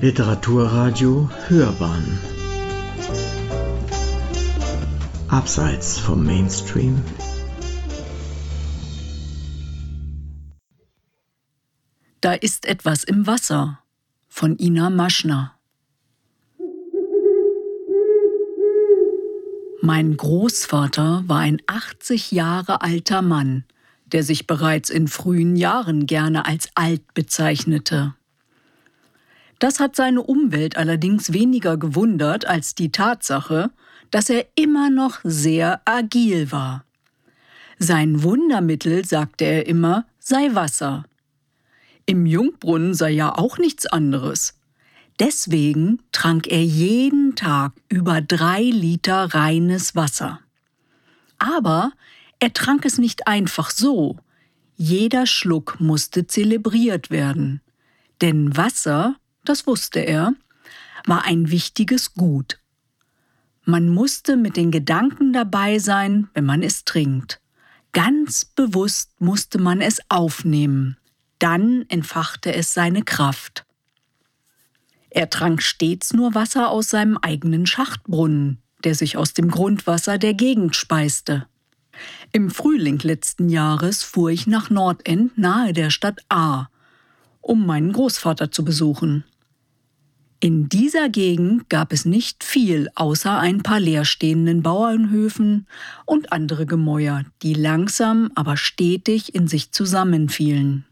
Literaturradio Hörbahn. Abseits vom Mainstream. Da ist etwas im Wasser von Ina Maschner. Mein Großvater war ein 80 Jahre alter Mann, der sich bereits in frühen Jahren gerne als alt bezeichnete. Das hat seine Umwelt allerdings weniger gewundert als die Tatsache, dass er immer noch sehr agil war. Sein Wundermittel, sagte er immer, sei Wasser. Im Jungbrunnen sei ja auch nichts anderes. Deswegen trank er jeden Tag über drei Liter reines Wasser. Aber er trank es nicht einfach so. Jeder Schluck musste zelebriert werden. Denn Wasser das wusste er, war ein wichtiges Gut. Man musste mit den Gedanken dabei sein, wenn man es trinkt. Ganz bewusst musste man es aufnehmen. Dann entfachte es seine Kraft. Er trank stets nur Wasser aus seinem eigenen Schachtbrunnen, der sich aus dem Grundwasser der Gegend speiste. Im Frühling letzten Jahres fuhr ich nach Nordend nahe der Stadt A, um meinen Großvater zu besuchen. In dieser Gegend gab es nicht viel außer ein paar leerstehenden Bauernhöfen und andere Gemäuer, die langsam, aber stetig in sich zusammenfielen.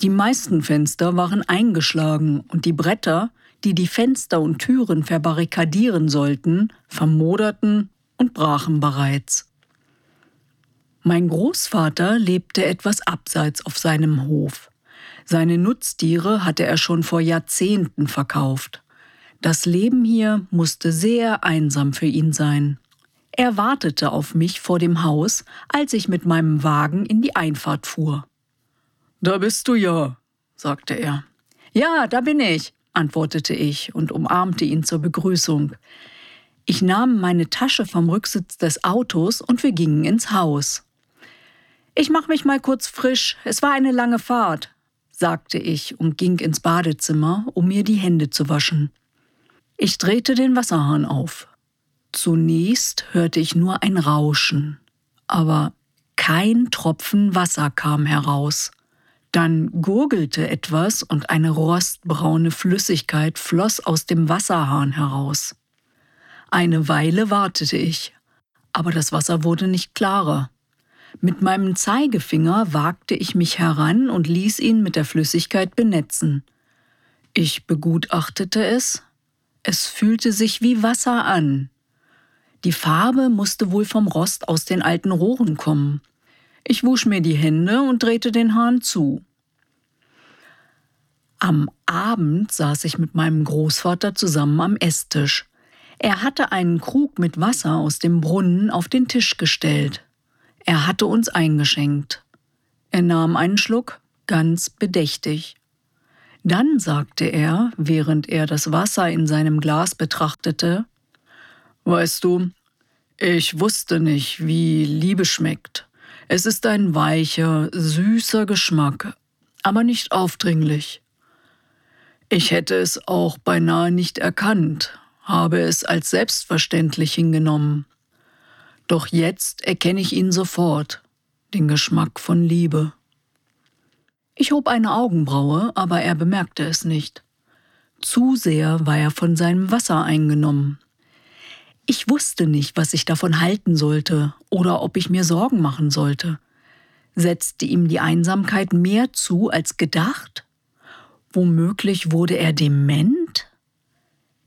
Die meisten Fenster waren eingeschlagen und die Bretter, die die Fenster und Türen verbarrikadieren sollten, vermoderten und brachen bereits. Mein Großvater lebte etwas abseits auf seinem Hof. Seine Nutztiere hatte er schon vor Jahrzehnten verkauft. Das Leben hier musste sehr einsam für ihn sein. Er wartete auf mich vor dem Haus, als ich mit meinem Wagen in die Einfahrt fuhr. Da bist du ja, sagte er. Ja, da bin ich, antwortete ich und umarmte ihn zur Begrüßung. Ich nahm meine Tasche vom Rücksitz des Autos und wir gingen ins Haus. Ich mach mich mal kurz frisch, es war eine lange Fahrt, sagte ich und ging ins Badezimmer, um mir die Hände zu waschen. Ich drehte den Wasserhahn auf. Zunächst hörte ich nur ein Rauschen, aber kein Tropfen Wasser kam heraus. Dann gurgelte etwas und eine rostbraune Flüssigkeit floss aus dem Wasserhahn heraus. Eine Weile wartete ich, aber das Wasser wurde nicht klarer. Mit meinem Zeigefinger wagte ich mich heran und ließ ihn mit der Flüssigkeit benetzen. Ich begutachtete es. Es fühlte sich wie Wasser an. Die Farbe musste wohl vom Rost aus den alten Rohren kommen. Ich wusch mir die Hände und drehte den Hahn zu. Am Abend saß ich mit meinem Großvater zusammen am Esstisch. Er hatte einen Krug mit Wasser aus dem Brunnen auf den Tisch gestellt. Er hatte uns eingeschenkt. Er nahm einen Schluck, ganz bedächtig. Dann sagte er, während er das Wasser in seinem Glas betrachtete, Weißt du, ich wusste nicht, wie Liebe schmeckt. Es ist ein weicher, süßer Geschmack, aber nicht aufdringlich. Ich hätte es auch beinahe nicht erkannt, habe es als selbstverständlich hingenommen. Doch jetzt erkenne ich ihn sofort, den Geschmack von Liebe. Ich hob eine Augenbraue, aber er bemerkte es nicht. Zu sehr war er von seinem Wasser eingenommen. Ich wusste nicht, was ich davon halten sollte oder ob ich mir Sorgen machen sollte. Setzte ihm die Einsamkeit mehr zu als gedacht? Womöglich wurde er dement?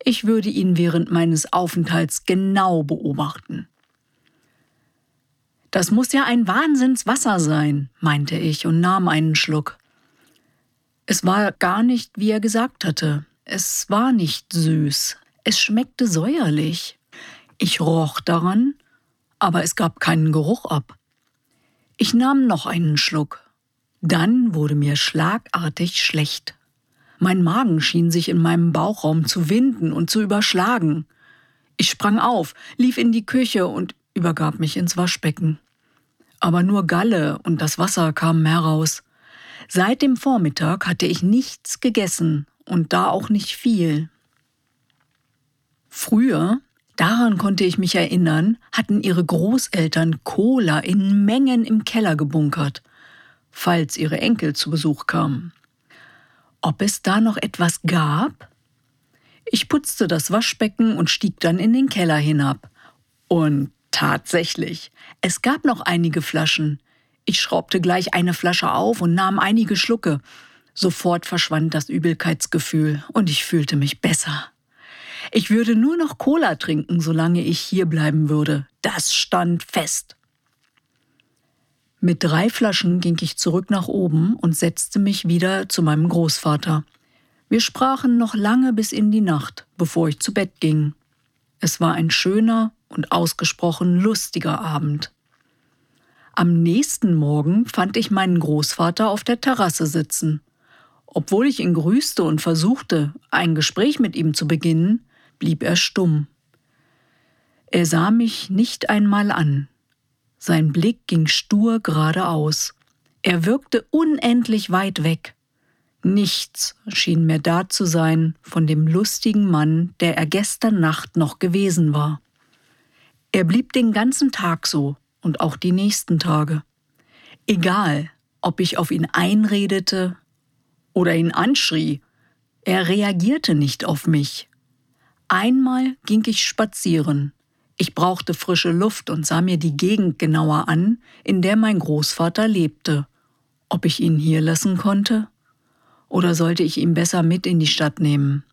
Ich würde ihn während meines Aufenthalts genau beobachten. Das muss ja ein Wahnsinnswasser sein, meinte ich und nahm einen Schluck. Es war gar nicht, wie er gesagt hatte. Es war nicht süß. Es schmeckte säuerlich. Ich roch daran, aber es gab keinen Geruch ab. Ich nahm noch einen Schluck. Dann wurde mir schlagartig schlecht. Mein Magen schien sich in meinem Bauchraum zu winden und zu überschlagen. Ich sprang auf, lief in die Küche und übergab mich ins Waschbecken. Aber nur Galle und das Wasser kamen heraus. Seit dem Vormittag hatte ich nichts gegessen und da auch nicht viel. Früher, daran konnte ich mich erinnern, hatten ihre Großeltern Cola in Mengen im Keller gebunkert, falls ihre Enkel zu Besuch kamen. Ob es da noch etwas gab? Ich putzte das Waschbecken und stieg dann in den Keller hinab. Und tatsächlich, es gab noch einige Flaschen. Ich schraubte gleich eine Flasche auf und nahm einige Schlucke. Sofort verschwand das Übelkeitsgefühl und ich fühlte mich besser. Ich würde nur noch Cola trinken, solange ich hier bleiben würde. Das stand fest. Mit drei Flaschen ging ich zurück nach oben und setzte mich wieder zu meinem Großvater. Wir sprachen noch lange bis in die Nacht, bevor ich zu Bett ging. Es war ein schöner und ausgesprochen lustiger Abend. Am nächsten Morgen fand ich meinen Großvater auf der Terrasse sitzen. Obwohl ich ihn grüßte und versuchte, ein Gespräch mit ihm zu beginnen, blieb er stumm. Er sah mich nicht einmal an. Sein Blick ging stur geradeaus. Er wirkte unendlich weit weg. Nichts schien mehr da zu sein von dem lustigen Mann, der er gestern Nacht noch gewesen war. Er blieb den ganzen Tag so und auch die nächsten Tage. Egal, ob ich auf ihn einredete oder ihn anschrie, er reagierte nicht auf mich. Einmal ging ich spazieren. Ich brauchte frische Luft und sah mir die Gegend genauer an, in der mein Großvater lebte. Ob ich ihn hier lassen konnte? Oder sollte ich ihn besser mit in die Stadt nehmen?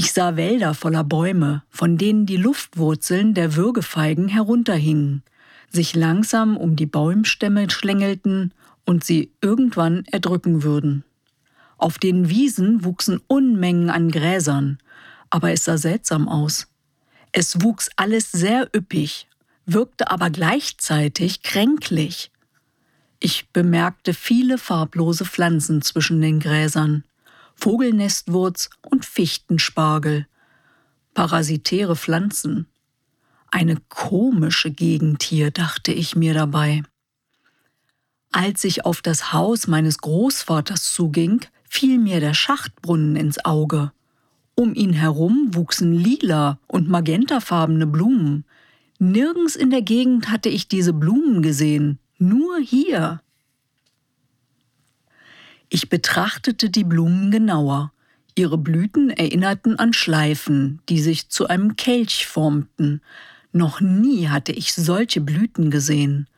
Ich sah Wälder voller Bäume, von denen die Luftwurzeln der Würgefeigen herunterhingen, sich langsam um die Baumstämme schlängelten und sie irgendwann erdrücken würden. Auf den Wiesen wuchsen Unmengen an Gräsern, aber es sah seltsam aus. Es wuchs alles sehr üppig, wirkte aber gleichzeitig kränklich. Ich bemerkte viele farblose Pflanzen zwischen den Gräsern, Vogelnestwurz und Fichtenspargel, parasitäre Pflanzen. Eine komische Gegend hier, dachte ich mir dabei. Als ich auf das Haus meines Großvaters zuging, fiel mir der Schachtbrunnen ins Auge. Um ihn herum wuchsen lila und magentafarbene Blumen. Nirgends in der Gegend hatte ich diese Blumen gesehen, nur hier. Ich betrachtete die Blumen genauer. Ihre Blüten erinnerten an Schleifen, die sich zu einem Kelch formten. Noch nie hatte ich solche Blüten gesehen.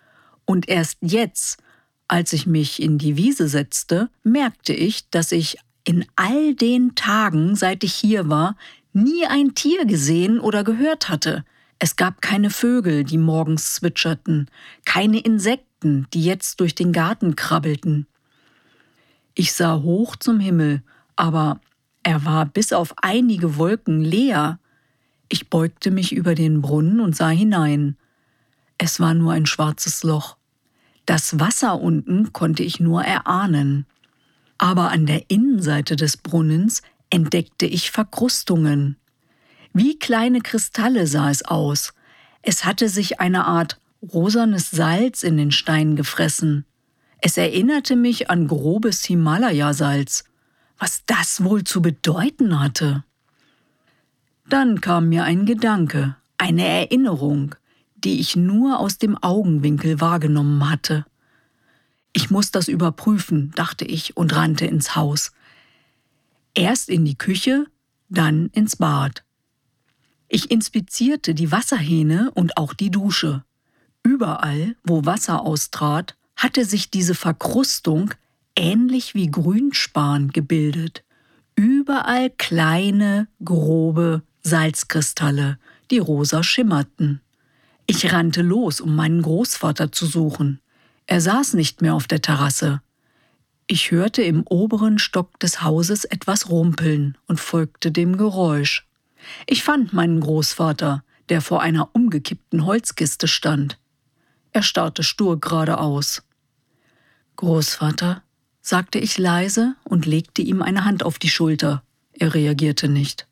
Und erst jetzt, als ich mich in die Wiese setzte, merkte ich, dass ich in all den Tagen, seit ich hier war, nie ein Tier gesehen oder gehört hatte. Es gab keine Vögel, die morgens zwitscherten, keine Insekten, die jetzt durch den Garten krabbelten. Ich sah hoch zum Himmel, aber er war bis auf einige Wolken leer. Ich beugte mich über den Brunnen und sah hinein. Es war nur ein schwarzes Loch. Das Wasser unten konnte ich nur erahnen aber an der Innenseite des Brunnens entdeckte ich Verkrustungen. Wie kleine Kristalle sah es aus. Es hatte sich eine Art rosanes Salz in den Stein gefressen. Es erinnerte mich an grobes Himalaya-Salz. Was das wohl zu bedeuten hatte? Dann kam mir ein Gedanke, eine Erinnerung, die ich nur aus dem Augenwinkel wahrgenommen hatte. Ich muss das überprüfen, dachte ich und rannte ins Haus. Erst in die Küche, dann ins Bad. Ich inspizierte die Wasserhähne und auch die Dusche. Überall, wo Wasser austrat, hatte sich diese Verkrustung ähnlich wie Grünspan gebildet. Überall kleine, grobe Salzkristalle, die rosa schimmerten. Ich rannte los, um meinen Großvater zu suchen. Er saß nicht mehr auf der Terrasse. Ich hörte im oberen Stock des Hauses etwas rumpeln und folgte dem Geräusch. Ich fand meinen Großvater, der vor einer umgekippten Holzkiste stand. Er starrte stur geradeaus. Großvater, sagte ich leise und legte ihm eine Hand auf die Schulter. Er reagierte nicht.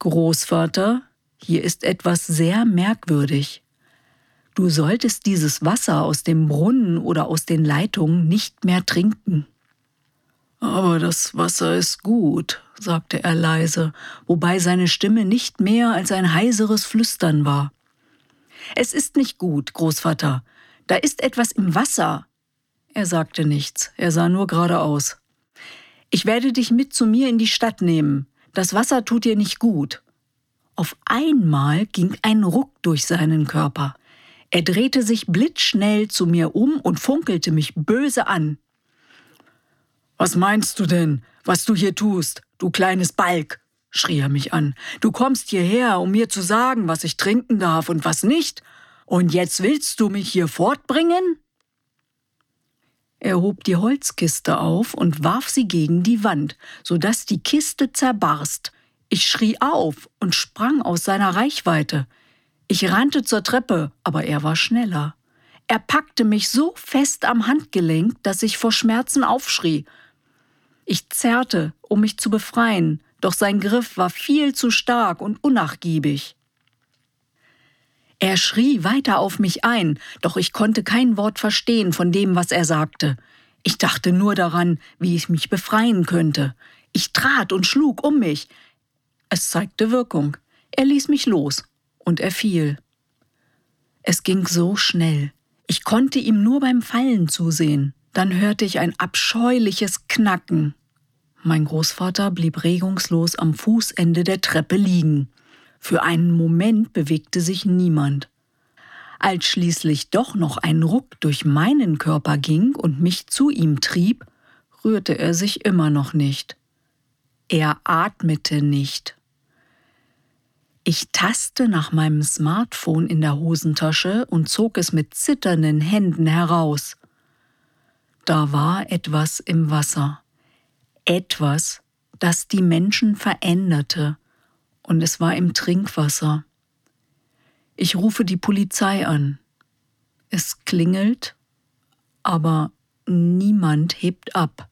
Großvater, hier ist etwas sehr merkwürdig. Du solltest dieses Wasser aus dem Brunnen oder aus den Leitungen nicht mehr trinken. Aber das Wasser ist gut, sagte er leise, wobei seine Stimme nicht mehr als ein heiseres Flüstern war. Es ist nicht gut, Großvater. Da ist etwas im Wasser. Er sagte nichts, er sah nur geradeaus. Ich werde dich mit zu mir in die Stadt nehmen. Das Wasser tut dir nicht gut. Auf einmal ging ein Ruck durch seinen Körper. Er drehte sich blitzschnell zu mir um und funkelte mich böse an. Was meinst du denn, was du hier tust, du kleines Balk? schrie er mich an. Du kommst hierher, um mir zu sagen, was ich trinken darf und was nicht, und jetzt willst du mich hier fortbringen? Er hob die Holzkiste auf und warf sie gegen die Wand, so dass die Kiste zerbarst. Ich schrie auf und sprang aus seiner Reichweite. Ich rannte zur Treppe, aber er war schneller. Er packte mich so fest am Handgelenk, dass ich vor Schmerzen aufschrie. Ich zerrte, um mich zu befreien, doch sein Griff war viel zu stark und unnachgiebig. Er schrie weiter auf mich ein, doch ich konnte kein Wort verstehen von dem, was er sagte. Ich dachte nur daran, wie ich mich befreien könnte. Ich trat und schlug um mich. Es zeigte Wirkung. Er ließ mich los und er fiel. Es ging so schnell. Ich konnte ihm nur beim Fallen zusehen. Dann hörte ich ein abscheuliches Knacken. Mein Großvater blieb regungslos am Fußende der Treppe liegen. Für einen Moment bewegte sich niemand. Als schließlich doch noch ein Ruck durch meinen Körper ging und mich zu ihm trieb, rührte er sich immer noch nicht. Er atmete nicht. Ich taste nach meinem Smartphone in der Hosentasche und zog es mit zitternden Händen heraus. Da war etwas im Wasser. Etwas, das die Menschen veränderte. Und es war im Trinkwasser. Ich rufe die Polizei an. Es klingelt, aber niemand hebt ab.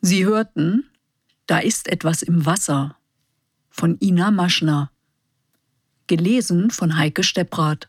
Sie hörten, da ist etwas im Wasser. Von Ina Maschner. Gelesen von Heike Stepprath.